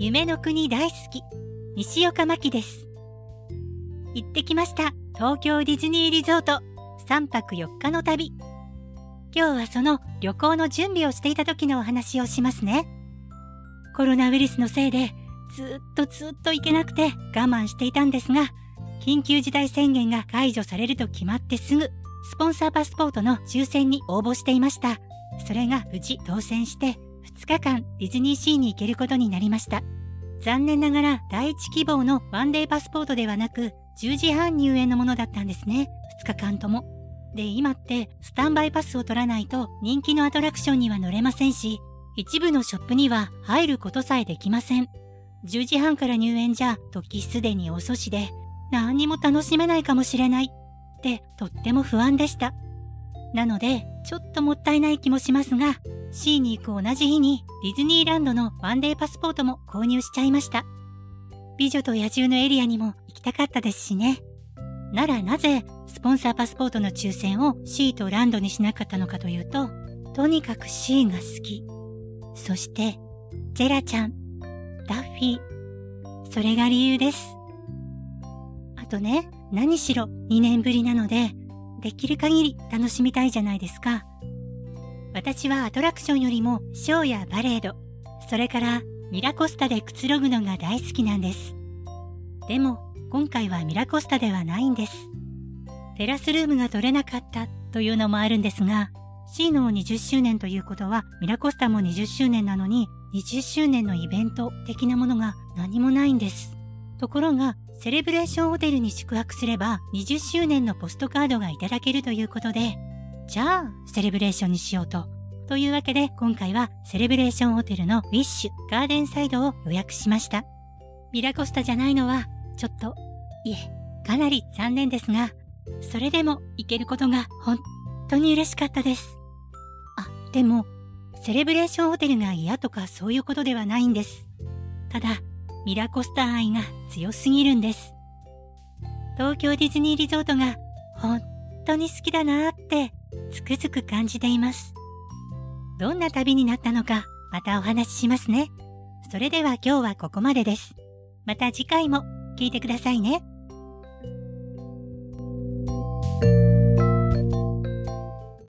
夢の国大好き、西岡真希です。行ってきました。東京ディズニーリゾート3泊4日の旅。今日はその旅行の準備をしていた時のお話をしますね。コロナウイルスのせいでずっとずっと行けなくて我慢していたんですが、緊急事態宣言が解除されると決まってすぐ、スポンサーパスポートの抽選に応募していました。それが無事当選して、2日間ディズニーシーに行けることになりました。残念ながら第一希望のワンデーパスポートではなく、10時半入園のものだったんですね。2日間とも。で、今ってスタンバイパスを取らないと人気のアトラクションには乗れませんし、一部のショップには入ることさえできません。10時半から入園じゃ時すでに遅しで何にも楽しめないかもしれないってとっても不安でした。なのでちょっともったいない気もしますが C に行く同じ日にディズニーランドのワンデーパスポートも購入しちゃいました。美女と野獣のエリアにも行きたかったですしね。ならなぜスポンサーパスポートの抽選を C とランドにしなかったのかというと、とにかく C が好き。そして、ゼラちゃん、ダッフィー。それが理由です。あとね、何しろ2年ぶりなので、できる限り楽しみたいじゃないですか。私はアトラクションよりもショーやバレード、それからミラコスタでくつろぐのが大好きなんです。でも今回はミラコスタではないんです。テラスルームが取れなかったというのもあるんですが、シーノ20周年ということはミラコスタも20周年なのに20周年のイベント的なものが何もないんです。ところがセレブレーションホテルに宿泊すれば20周年のポストカードがいただけるということでじゃあ、セレブレーションにしようと。というわけで、今回はセレブレーションホテルのウィッシュガーデンサイドを予約しました。ミラコスタじゃないのは、ちょっと、いえ、かなり残念ですが、それでも行けることが本当に嬉しかったです。あ、でも、セレブレーションホテルが嫌とかそういうことではないんです。ただ、ミラコスタ愛が強すぎるんです。東京ディズニーリゾートが本当に好きだなーってつくづく感じています。どんな旅になったのか、またお話ししますね。それでは今日はここまでです。また次回も聞いてくださいね。